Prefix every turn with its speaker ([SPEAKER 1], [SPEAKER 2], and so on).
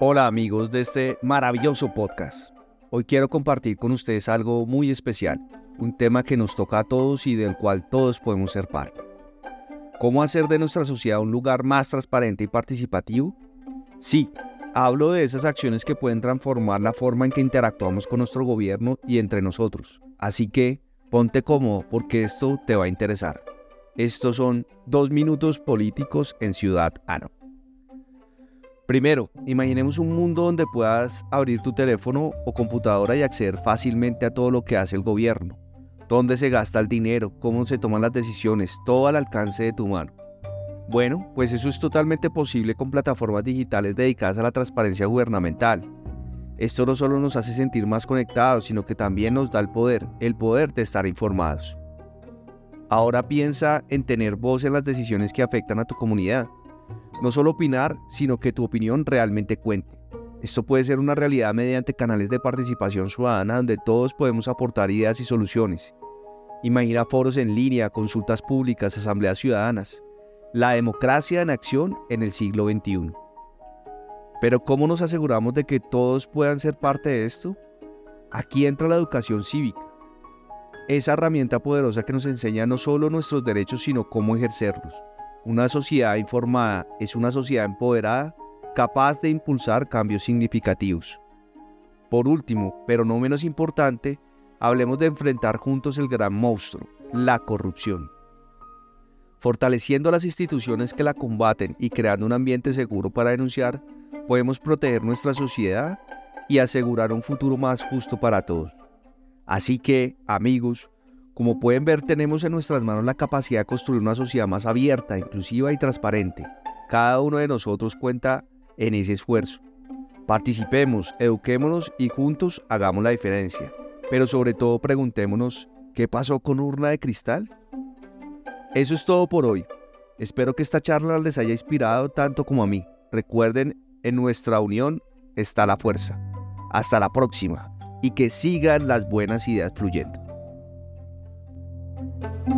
[SPEAKER 1] Hola amigos de este maravilloso podcast. Hoy quiero compartir con ustedes algo muy especial, un tema que nos toca a todos y del cual todos podemos ser parte. ¿Cómo hacer de nuestra sociedad un lugar más transparente y participativo? Sí, hablo de esas acciones que pueden transformar la forma en que interactuamos con nuestro gobierno y entre nosotros. Así que ponte cómodo porque esto te va a interesar. Estos son dos minutos políticos en Ciudad Ano. Primero, imaginemos un mundo donde puedas abrir tu teléfono o computadora y acceder fácilmente a todo lo que hace el gobierno, dónde se gasta el dinero, cómo se toman las decisiones, todo al alcance de tu mano. Bueno, pues eso es totalmente posible con plataformas digitales dedicadas a la transparencia gubernamental. Esto no solo nos hace sentir más conectados, sino que también nos da el poder, el poder de estar informados. Ahora piensa en tener voz en las decisiones que afectan a tu comunidad no solo opinar, sino que tu opinión realmente cuente. Esto puede ser una realidad mediante canales de participación ciudadana donde todos podemos aportar ideas y soluciones. Imagina foros en línea, consultas públicas, asambleas ciudadanas. La democracia en acción en el siglo XXI. Pero ¿cómo nos aseguramos de que todos puedan ser parte de esto? Aquí entra la educación cívica. Esa herramienta poderosa que nos enseña no solo nuestros derechos, sino cómo ejercerlos. Una sociedad informada es una sociedad empoderada capaz de impulsar cambios significativos. Por último, pero no menos importante, hablemos de enfrentar juntos el gran monstruo, la corrupción. Fortaleciendo las instituciones que la combaten y creando un ambiente seguro para denunciar, podemos proteger nuestra sociedad y asegurar un futuro más justo para todos. Así que, amigos, como pueden ver, tenemos en nuestras manos la capacidad de construir una sociedad más abierta, inclusiva y transparente. Cada uno de nosotros cuenta en ese esfuerzo. Participemos, eduquémonos y juntos hagamos la diferencia. Pero sobre todo preguntémonos, ¿qué pasó con Urna de Cristal? Eso es todo por hoy. Espero que esta charla les haya inspirado tanto como a mí. Recuerden, en nuestra unión está la fuerza. Hasta la próxima y que sigan las buenas ideas fluyendo. Thank you.